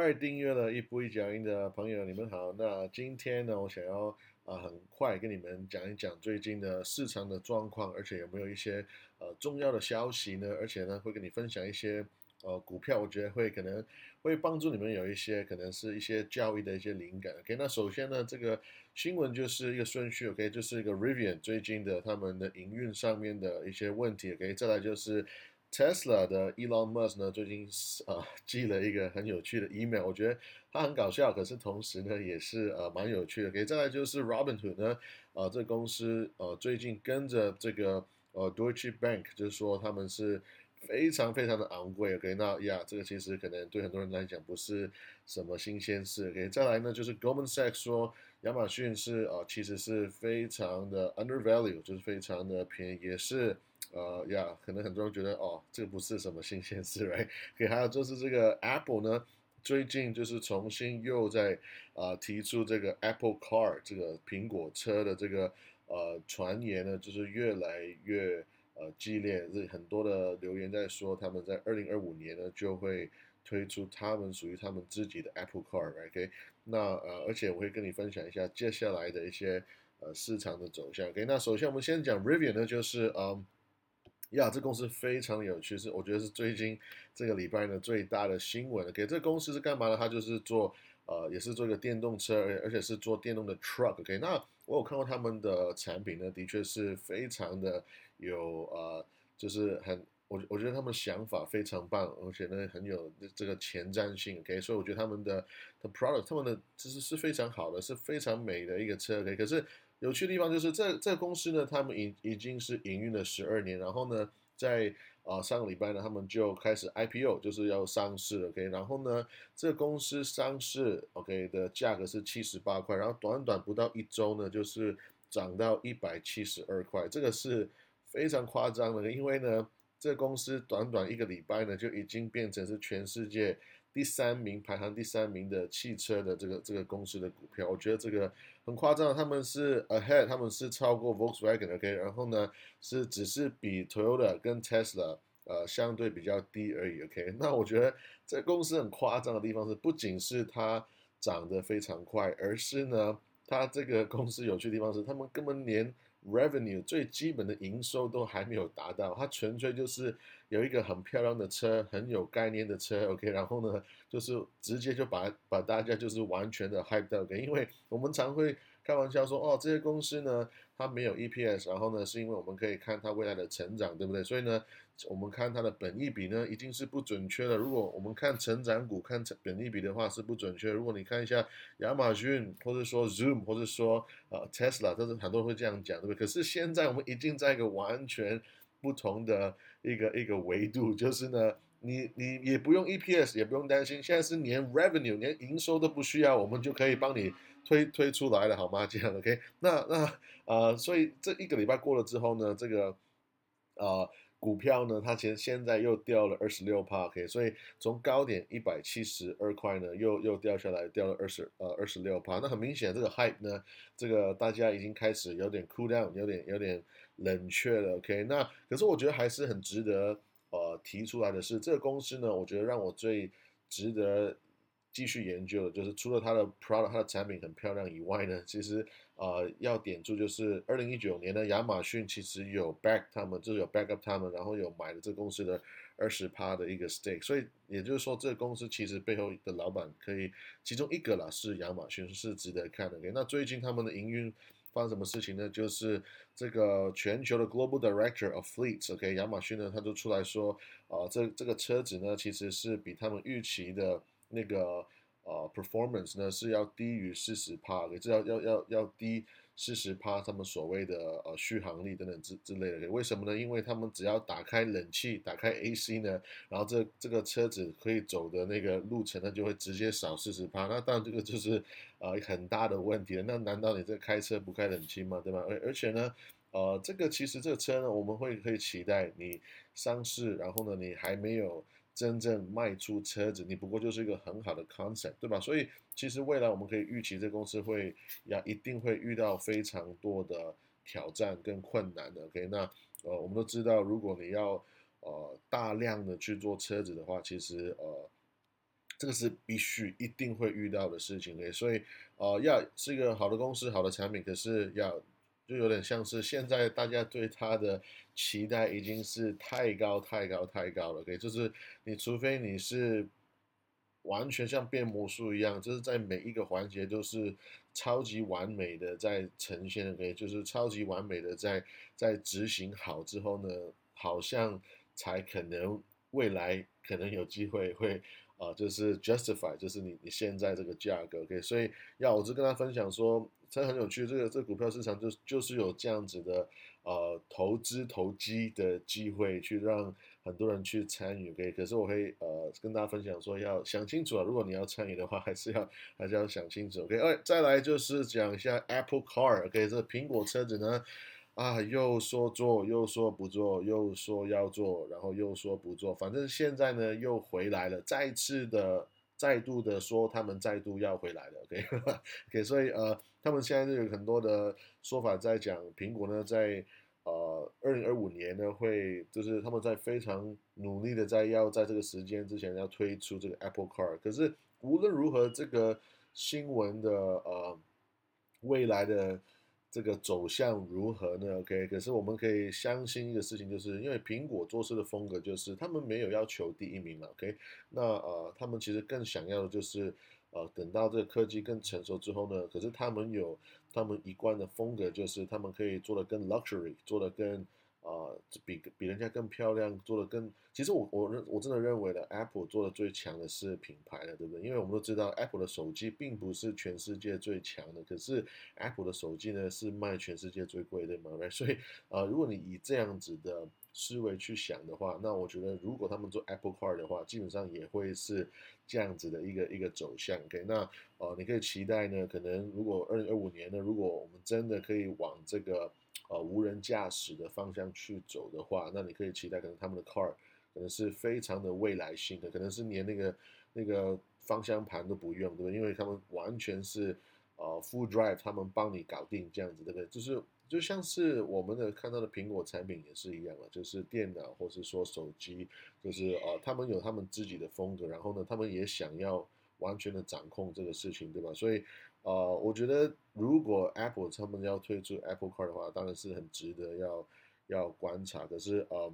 爱订阅了一步一脚印的朋友，你们好。那今天呢，我想要啊很快跟你们讲一讲最近的市场的状况，而且有没有一些呃重要的消息呢？而且呢，会跟你分享一些呃股票，我觉得会可能会帮助你们有一些可能是一些教育的一些灵感。OK，那首先呢，这个新闻就是一个顺序，OK，就是一个 Rivian 最近的他们的营运上面的一些问题。OK，再来就是。Tesla 的 Elon Musk 呢，最近啊寄了一个很有趣的 email，我觉得他很搞笑，可是同时呢也是呃蛮有趣的。给再来就是 Robinhood 呢，啊这公司呃最近跟着这个呃 Deutsche Bank，就是说他们是非常非常的昂贵。OK，那呀这个其实可能对很多人来讲不是什么新鲜事。OK，再来呢就是 Goldman Sachs 说亚马逊是啊其实是非常的 undervalue，就是非常的便宜，也是。呃呀，可能很多人觉得哦，这个不是什么新鲜事，right？可还有就是这个 Apple 呢，最近就是重新又在啊提出这个 Apple Car 这个苹果车的这个呃传言呢，就是越来越呃激烈，是很多的留言在说他们在二零二五年呢就会推出他们属于他们自己的 Apple Car，OK？那呃，而且我会跟你分享一下接下来的一些呃市场的走向，OK？那首先我们先讲 Rivian 呢，就是嗯。呀，这公司非常有趣，是我觉得是最近这个礼拜呢最大的新闻。给这个公司是干嘛呢？它就是做呃，也是做一个电动车，而且是做电动的 truck。OK，那我有看过他们的产品呢，的确是非常的有呃，就是很我我觉得他们想法非常棒，而且呢很有这个前瞻性。OK，所以我觉得他们的的 product，他们的其实是非常好的，是非常美的一个车。OK，可是。有趣的地方就是这这个公司呢，他们已已经是营运了十二年，然后呢，在啊上个礼拜呢，他们就开始 IPO，就是要上市，OK，然后呢，这个公司上市，OK 的价格是七十八块，然后短短不到一周呢，就是涨到一百七十二块，这个是非常夸张的，因为呢，这公司短短一个礼拜呢，就已经变成是全世界。第三名排行第三名的汽车的这个这个公司的股票，我觉得这个很夸张，他们是 ahead，他们是超过 Volkswagen，OK，然后呢是只是比 Toyota 跟 Tesla 呃相对比较低而已，OK，那我觉得这公司很夸张的地方是，不仅是它涨得非常快，而是呢它这个公司有趣的地方是，他们根本连 revenue 最基本的营收都还没有达到，它纯粹就是有一个很漂亮的车，很有概念的车，OK，然后呢，就是直接就把把大家就是完全的 hype 到，因为我们常会。开玩笑说哦，这些公司呢，它没有 EPS，然后呢，是因为我们可以看它未来的成长，对不对？所以呢，我们看它的本益比呢，一定是不准确的。如果我们看成长股看成本益比的话，是不准确。如果你看一下亚马逊，或者说 Zoom，或者说呃 Tesla，这是很多人会这样讲，对不对？可是现在我们已经在一个完全不同的一个一个维度，就是呢。你你也不用 EPS，也不用担心，现在是连 revenue 连营收都不需要，我们就可以帮你推推出来了，好吗？这样 OK？那那呃，所以这一个礼拜过了之后呢，这个呃股票呢，它其实现在又掉了二十六帕，OK？所以从高点一百七十二块呢，又又掉下来，掉了二十呃二十六帕。那很明显，这个 hype 呢，这个大家已经开始有点 cool down，有点有点冷却了，OK？那可是我觉得还是很值得。呃，提出来的是这个公司呢，我觉得让我最值得继续研究的，就是除了它的 product、它的产品很漂亮以外呢，其实呃要点出就是二零一九年呢亚马逊其实有 back 他们，就是有 back up 他们，然后有买了这公司的二十趴的一个 stake，所以也就是说这个公司其实背后的老板可以其中一个啦是亚马逊，是值得看的。那最近他们的营运。发生什么事情呢？就是这个全球的 Global Director of Fleets，OK，亚马逊呢，他就出来说，啊，这这个车子呢，其实是比他们预期的那个呃 performance 呢是要低于四十帕，给这要要要要低。四十趴，他们所谓的呃续航力等等之之类的，为什么呢？因为他们只要打开冷气，打开 AC 呢，然后这这个车子可以走的那个路程呢，就会直接少四十趴。那当然这个就是呃很大的问题了。那难道你这开车不开冷气吗？对吧？而而且呢，呃，这个其实这个车呢，我们会可以期待你上市，然后呢，你还没有。真正卖出车子，你不过就是一个很好的 concept，对吧？所以其实未来我们可以预期，这公司会要一定会遇到非常多的挑战跟困难的。OK，那呃，我们都知道，如果你要呃大量的去做车子的话，其实呃这个是必须一定会遇到的事情。所以呃，要是一个好的公司、好的产品，可是要就有点像是现在大家对它的期待已经是太高、太高、太高了。OK，就是你除非你是。完全像变魔术一样，就是在每一个环节都是超级完美的在呈现，OK，就是超级完美的在在执行好之后呢，好像才可能未来可能有机会会啊，就是 justify，就是你你现在这个价格，OK，所以要我就跟他分享说，这很有趣，这个这股票市场就就是有这样子的呃投资投机的机会去让。很多人去参与，OK，可是我会呃跟大家分享说，要想清楚啊，如果你要参与的话，还是要还是要想清楚，OK。哎，再来就是讲一下 Apple Car，OK，这苹果车子呢，啊，又说做又说不做，又说要做，然后又说不做，反正现在呢又回来了，再次的再度的说他们再度要回来了，OK，OK，所以呃，他们现在就有很多的说法在讲苹果呢在。呃，二零二五年呢，会就是他们在非常努力的在要在这个时间之前要推出这个 Apple Car。可是无论如何，这个新闻的呃未来的这个走向如何呢？OK，可是我们可以相信一个事情，就是因为苹果做事的风格就是他们没有要求第一名嘛，OK，那呃他们其实更想要的就是。呃，等到这个科技更成熟之后呢，可是他们有他们一贯的风格，就是他们可以做的更 luxury，做的更啊，比比人家更漂亮，做的更。其实我我认我真的认为呢，Apple 做的最强的是品牌了，对不对？因为我们都知道 Apple 的手机并不是全世界最强的，可是 Apple 的手机呢是卖全世界最贵的嘛，right？所以呃，如果你以这样子的思维去想的话，那我觉得如果他们做 Apple Car 的话，基本上也会是。这样子的一个一个走向，OK，那呃，你可以期待呢，可能如果二零二五年呢，如果我们真的可以往这个呃无人驾驶的方向去走的话，那你可以期待可能他们的 car 可能是非常的未来性的，可能是连那个那个方向盘都不用，对不对？因为他们完全是呃 full drive，他们帮你搞定这样子，对不对？就是。就像是我们的看到的苹果产品也是一样啊，就是电脑或是说手机，就是呃，他们有他们自己的风格，然后呢，他们也想要完全的掌控这个事情，对吧？所以，呃，我觉得如果 Apple 他们要推出 Apple Car 的话，当然是很值得要要观察。可是，呃，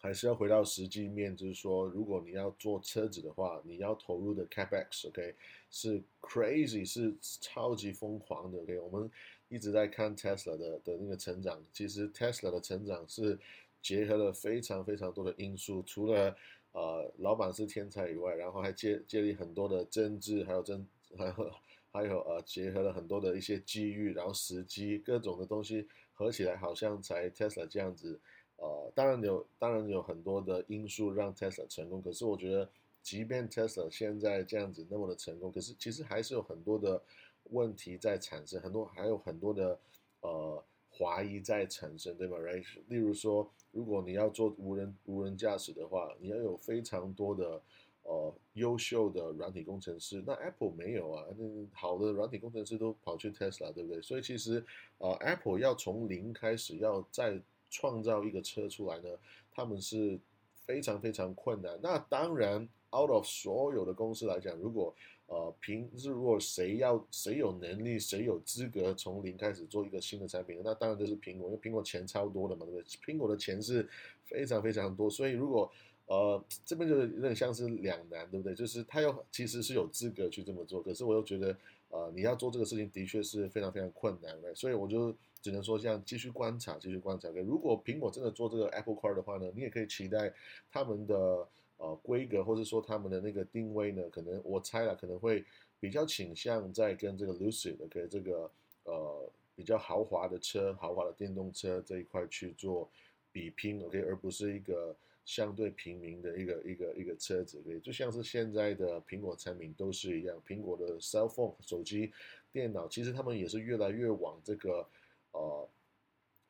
还是要回到实际面，就是说，如果你要做车子的话，你要投入的 Capex，OK，是 crazy，是超级疯狂的，OK，我们。一直在看 Tesla 的的那个成长，其实 Tesla 的成长是结合了非常非常多的因素，除了呃老板是天才以外，然后还接接力很多的政治，还有政还有 还有呃结合了很多的一些机遇，然后时机各种的东西合起来，好像才 Tesla 这样子。呃，当然有当然有很多的因素让 Tesla 成功，可是我觉得，即便 Tesla 现在这样子那么的成功，可是其实还是有很多的。问题在产生，很多还有很多的呃怀疑在产生，对吗来例如说，如果你要做无人无人驾驶的话，你要有非常多的呃优秀的软体工程师，那 Apple 没有啊，那好的软体工程师都跑去 Tesla，对不对？所以其实呃 Apple 要从零开始，要再创造一个车出来呢，他们是非常非常困难。那当然，out of 所有的公司来讲，如果呃，凭是如果谁要谁有能力，谁有资格从零开始做一个新的产品，那当然就是苹果，因为苹果钱超多的嘛，对不对？苹果的钱是非常非常多，所以如果呃这边就是有点像是两难，对不对？就是他又其实是有资格去这么做，可是我又觉得呃你要做这个事情的确是非常非常困难的，所以我就只能说这样继续观察，继续观察。如果苹果真的做这个 Apple Car 的话呢，你也可以期待他们的。呃，规格或者说他们的那个定位呢，可能我猜了，可能会比较倾向在跟这个 Lucid，OK，这个呃比较豪华的车、豪华的电动车这一块去做比拼，OK，而不是一个相对平民的一个一个一个车子对就像是现在的苹果产品都是一样，苹果的 cell phone 手机、电脑，其实他们也是越来越往这个呃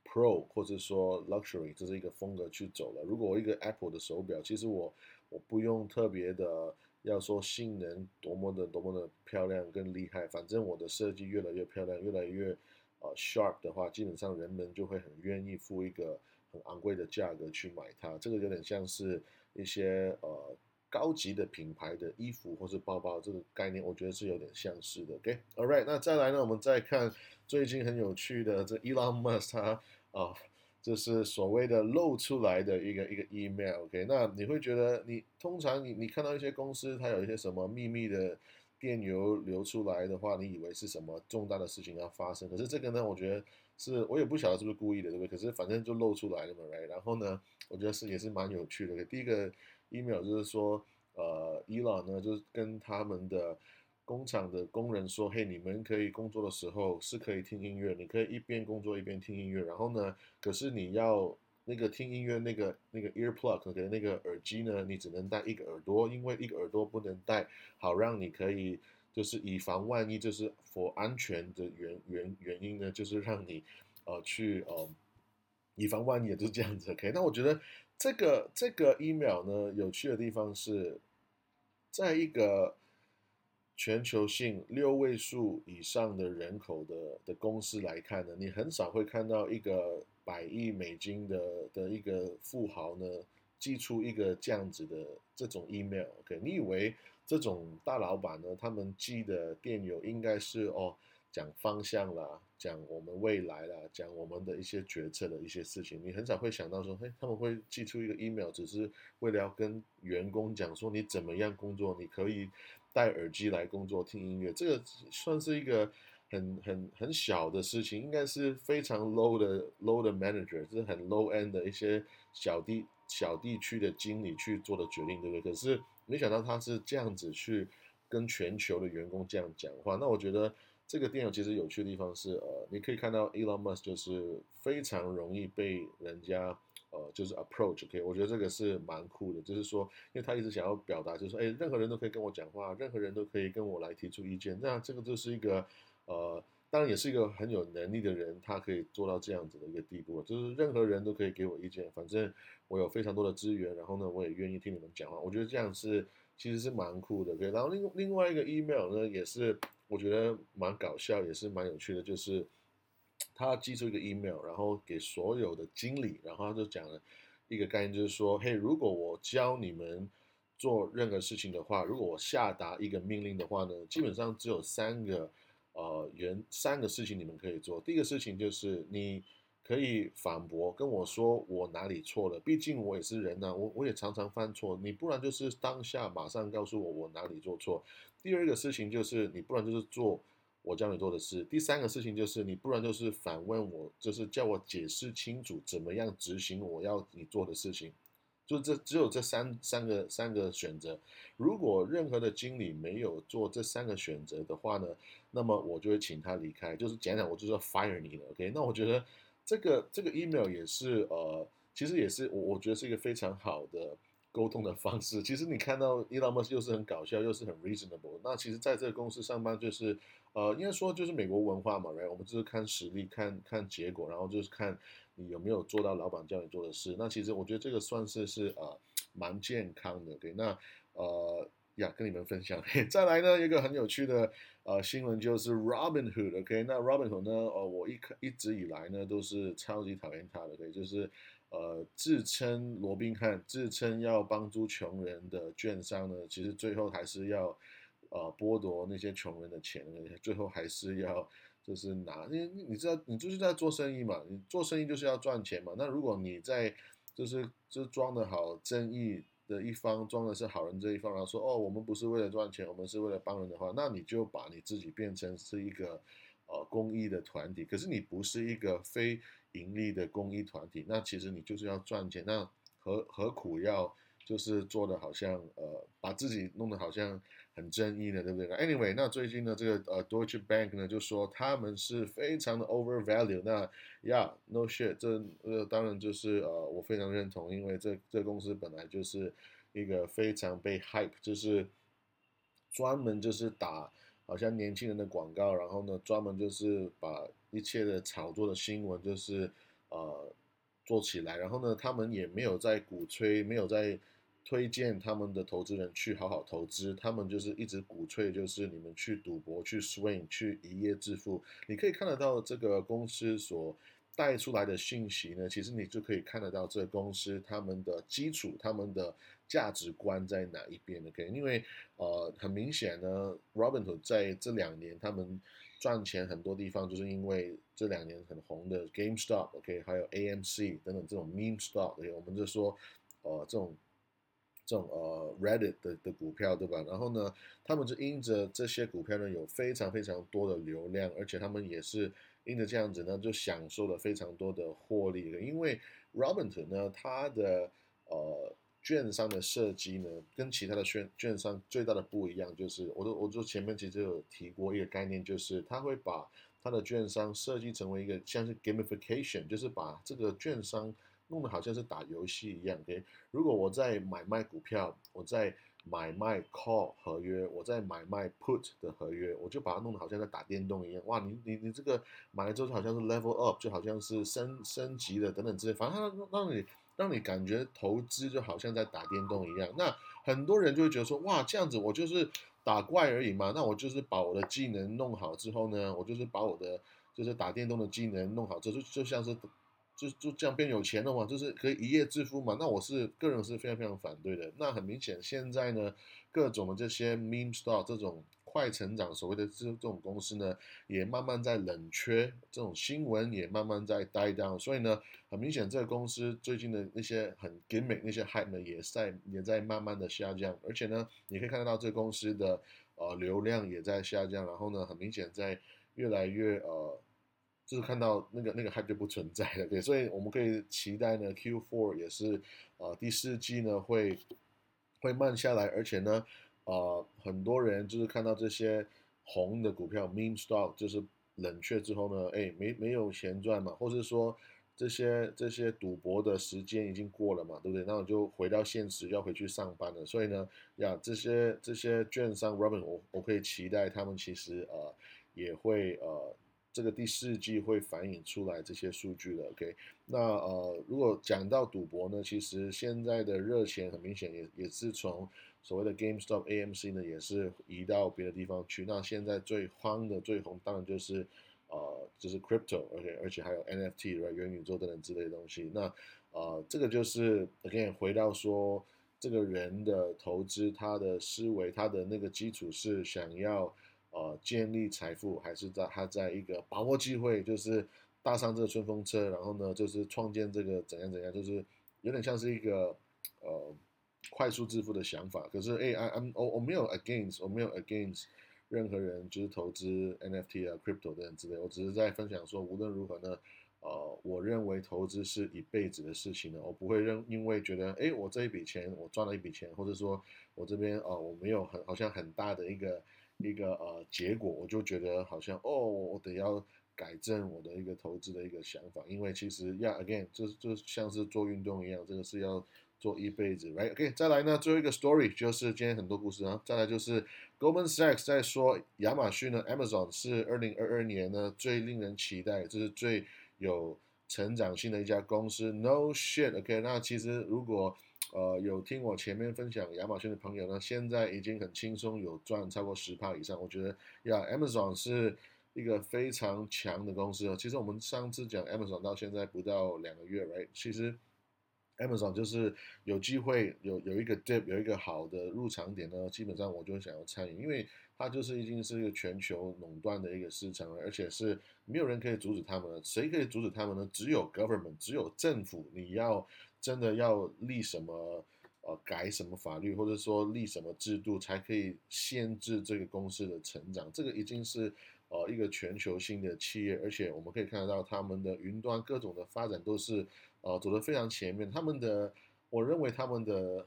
Pro 或者说 Luxury 这是一个风格去走了。如果我一个 Apple 的手表，其实我我不用特别的要说性能多么的多么的漂亮跟厉害，反正我的设计越来越漂亮，越来越呃 sharp 的话，基本上人们就会很愿意付一个很昂贵的价格去买它。这个有点像是一些呃高级的品牌的衣服或是包包这个概念，我觉得是有点相似的。OK，All right，那再来呢，我们再看最近很有趣的这 Elon Musk 啊，就是所谓的露出来的一个一个 email。OK，那你会觉得你通常你你看到一些公司它有一些什么秘密的电流流出来的话，你以为是什么重大的事情要发生，可是这个呢，我觉得是我也不晓得是不是故意的，对不对？可是反正就露出来了嘛，Right？然后呢，我觉得是也是蛮有趣的。第一个。email 就是说，呃，伊朗呢，就是跟他们的工厂的工人说，嘿，你们可以工作的时候是可以听音乐，你可以一边工作一边听音乐。然后呢，可是你要那个听音乐那个那个 earplug 的那个耳机呢，你只能戴一个耳朵，因为一个耳朵不能戴，好让你可以就是以防万一，就是 for 安全的原原原因呢，就是让你呃去呃以防万一，就是这样子。OK，那我觉得。这个这个 email 呢，有趣的地方是，在一个全球性六位数以上的人口的的公司来看呢，你很少会看到一个百亿美金的的一个富豪呢寄出一个这样子的这种 email。OK，你以为这种大老板呢，他们寄的电邮应该是哦？讲方向啦，讲我们未来啦，讲我们的一些决策的一些事情，你很少会想到说，嘿，他们会寄出一个 email，只是为了要跟员工讲说你怎么样工作，你可以戴耳机来工作听音乐，这个算是一个很很很小的事情，应该是非常 low 的 low 的 manager，就是很 low end 的一些小地小地区的经理去做的决定，对不对？可是没想到他是这样子去跟全球的员工这样讲话，那我觉得。这个电影其实有趣的地方是，呃，你可以看到 Elon Musk 就是非常容易被人家，呃，就是 approach，OK，我觉得这个是蛮酷的，就是说，因为他一直想要表达，就是说，哎，任何人都可以跟我讲话，任何人都可以跟我来提出意见，那这个就是一个，呃，当然也是一个很有能力的人，他可以做到这样子的一个地步，就是任何人都可以给我意见，反正我有非常多的资源，然后呢，我也愿意听你们讲话，我觉得这样是其实是蛮酷的对然后另另外一个 email 呢，也是。我觉得蛮搞笑，也是蛮有趣的，就是他寄出一个 email，然后给所有的经理，然后他就讲了一个概念，就是说，嘿，如果我教你们做任何事情的话，如果我下达一个命令的话呢，基本上只有三个呃原三个事情你们可以做。第一个事情就是你可以反驳跟我说我哪里错了，毕竟我也是人呐，我我也常常犯错，你不然就是当下马上告诉我我哪里做错。第二个事情就是你不然就是做我教你做的事，第三个事情就是你不然就是反问我，就是叫我解释清楚怎么样执行我要你做的事情，就这只有这三三个三个选择。如果任何的经理没有做这三个选择的话呢，那么我就会请他离开，就是讲讲我就是要 fire 你了。OK，那我觉得这个这个 email 也是呃，其实也是我我觉得是一个非常好的。沟通的方式，其实你看到 Elon Musk 又是很搞笑，又是很 reasonable。那其实在这个公司上班就是，呃，应该说就是美国文化嘛，right？我们就是看实力，看看结果，然后就是看你有没有做到老板叫你做的事。那其实我觉得这个算是是呃蛮健康的。对，那呃呀，跟你们分享。再来呢，一个很有趣的呃新闻就是 Robinhood。OK，那 Robinhood 呢，呃，我一一直以来呢都是超级讨厌他的，对，就是。呃，自称罗宾汉，自称要帮助穷人的券商呢，其实最后还是要呃剥夺那些穷人的钱，最后还是要就是拿，因为你知道，你就是在做生意嘛，你做生意就是要赚钱嘛。那如果你在就是就装的好正义的一方，装的是好人这一方，然后说哦，我们不是为了赚钱，我们是为了帮人的话，那你就把你自己变成是一个呃公益的团体，可是你不是一个非。盈利的公益团体，那其实你就是要赚钱，那何何苦要就是做的好像呃把自己弄得好像很正义的，对不对？Anyway，那最近呢这个呃 Deutsche Bank 呢就说他们是非常的 overvalue，那 Yeah，no shit，这呃当然就是呃我非常认同，因为这这公司本来就是一个非常被 hype，就是专门就是打。好像年轻人的广告，然后呢，专门就是把一切的炒作的新闻，就是呃做起来，然后呢，他们也没有在鼓吹，没有在推荐他们的投资人去好好投资，他们就是一直鼓吹，就是你们去赌博，去 swing，去一夜致富。你可以看得到这个公司所带出来的信息呢，其实你就可以看得到这个公司他们的基础、他们的价值观在哪一边的。OK，因为呃，很明显呢，Robinhood 在这两年他们赚钱很多地方，就是因为这两年很红的 GameStop，OK，还有 AMC 等等这种 Meme Stock，OK，我们就说呃这种。这种呃 Reddit 的的股票对吧？然后呢，他们就因着这些股票呢有非常非常多的流量，而且他们也是因着这样子呢就享受了非常多的获利的。因为 Robinhood 呢，它的呃券商的设计呢跟其他的券券商最大的不一样，就是我都我就前面其实有提过一个概念，就是它会把它的券商设计成为一个像是 gamification，就是把这个券商。弄得好像是打游戏一样，OK？如果我在买卖股票，我在买卖 call 合约，我在买卖 put 的合约，我就把它弄得好像在打电动一样。哇，你你你这个买了之后好像是 level up，就好像是升升级的等等之类，反正它让你让你感觉投资就好像在打电动一样。那很多人就会觉得说，哇，这样子我就是打怪而已嘛，那我就是把我的技能弄好之后呢，我就是把我的就是打电动的技能弄好，这就就像是。就就这样变有钱了嘛，就是可以一夜致富嘛？那我是个人是非常非常反对的。那很明显，现在呢，各种的这些 meme stock 这种快成长所谓的这这种公司呢，也慢慢在冷却，这种新闻也慢慢在 die down。所以呢，很明显，这个公司最近的那些很 gimmick 那些 hype 呢，也在也在慢慢的下降。而且呢，你可以看得到这个公司的呃流量也在下降。然后呢，很明显在越来越呃。就是看到那个那个 hype 就不存在了，对，所以我们可以期待呢，Q4 也是，呃，第四季呢会会慢下来，而且呢，呃，很多人就是看到这些红的股票 meme stock 就是冷却之后呢，哎，没没有钱赚嘛，或是说这些这些赌博的时间已经过了嘛，对不对？那我就回到现实，要回去上班了。所以呢，呀，这些这些券商 Robin，我我可以期待他们其实呃也会呃。这个第四季会反映出来这些数据的，OK？那呃，如果讲到赌博呢，其实现在的热钱很明显也也是从所谓的 GameStop、AMC 呢，也是移到别的地方去。那现在最慌的、最红，当然就是呃，就是 Crypto，OK？而且还有 NFT，元宇宙等等之类的东西。那呃，这个就是 again 回到说，这个人的投资，他的思维，他的那个基础是想要。呃，建立财富还是在他在一个把握机会，就是搭上这个顺风车，然后呢，就是创建这个怎样怎样，就是有点像是一个呃快速致富的想法。可是，哎，I I'm 我我没有 against，我没有 against 任何人就是投资 NFT 啊、crypto 等等之类。我只是在分享说，无论如何呢，呃，我认为投资是一辈子的事情呢，我不会认因为觉得，哎，我这一笔钱我赚了一笔钱，或者说我这边哦我没有很好像很大的一个。一个呃结果，我就觉得好像哦，我得要改正我的一个投资的一个想法，因为其实要 again，就就像是做运动一样，这个是要做一辈子，right？OK，再来呢，最后一个 story 就是今天很多故事啊，再来就是 Goldman Sachs 在说亚马逊呢，Amazon 是二零二二年呢最令人期待，就是最有成长性的一家公司，No shit，OK，那其实如果呃，有听我前面分享亚马逊的朋友呢，现在已经很轻松有赚超过十帕以上。我觉得呀，Amazon 是一个非常强的公司哦。其实我们上次讲 Amazon 到现在不到两个月，right？其实 Amazon 就是有机会有有一个 dip，有一个好的入场点呢，基本上我就想要参与，因为它就是已经是一个全球垄断的一个市场了，而且是没有人可以阻止他们的。谁可以阻止他们呢？只有 government，只有政府，你要。真的要立什么呃改什么法律，或者说立什么制度，才可以限制这个公司的成长？这个已经是呃一个全球性的企业，而且我们可以看得到他们的云端各种的发展都是呃走得非常前面。他们的我认为他们的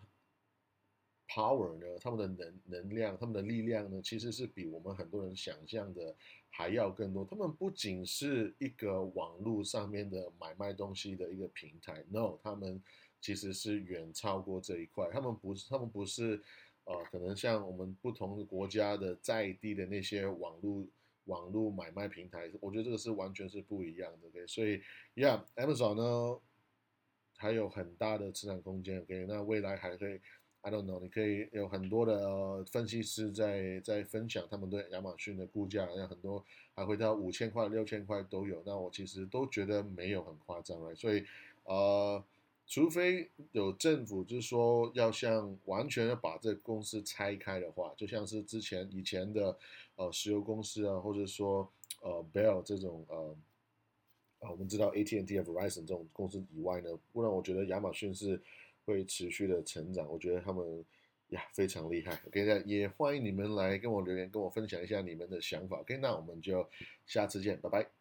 power 呢，他们的能能量，他们的力量呢，其实是比我们很多人想象的还要更多。他们不仅是一个网络上面的买卖东西的一个平台，no，他们其实是远超过这一块。他们不是，他们不是，呃，可能像我们不同的国家的在地的那些网络网络买卖平台，我觉得这个是完全是不一样的。OK，所以，Yeah，Amazon 呢还有很大的市场空间。OK，那未来还会。I don't know，你可以有很多的分析师在在分享他们对亚马逊的估价，那很多还会到五千块、六千块都有。那我其实都觉得没有很夸张了，所以呃，除非有政府就是说要像完全要把这个公司拆开的话，就像是之前以前的呃石油公司啊，或者说呃 Bell 这种呃。啊，我们知道 AT&T、Verizon 这种公司以外呢，不然我觉得亚马逊是会持续的成长。我觉得他们呀非常厉害。OK，那也欢迎你们来跟我留言，跟我分享一下你们的想法。OK，那我们就下次见，拜拜。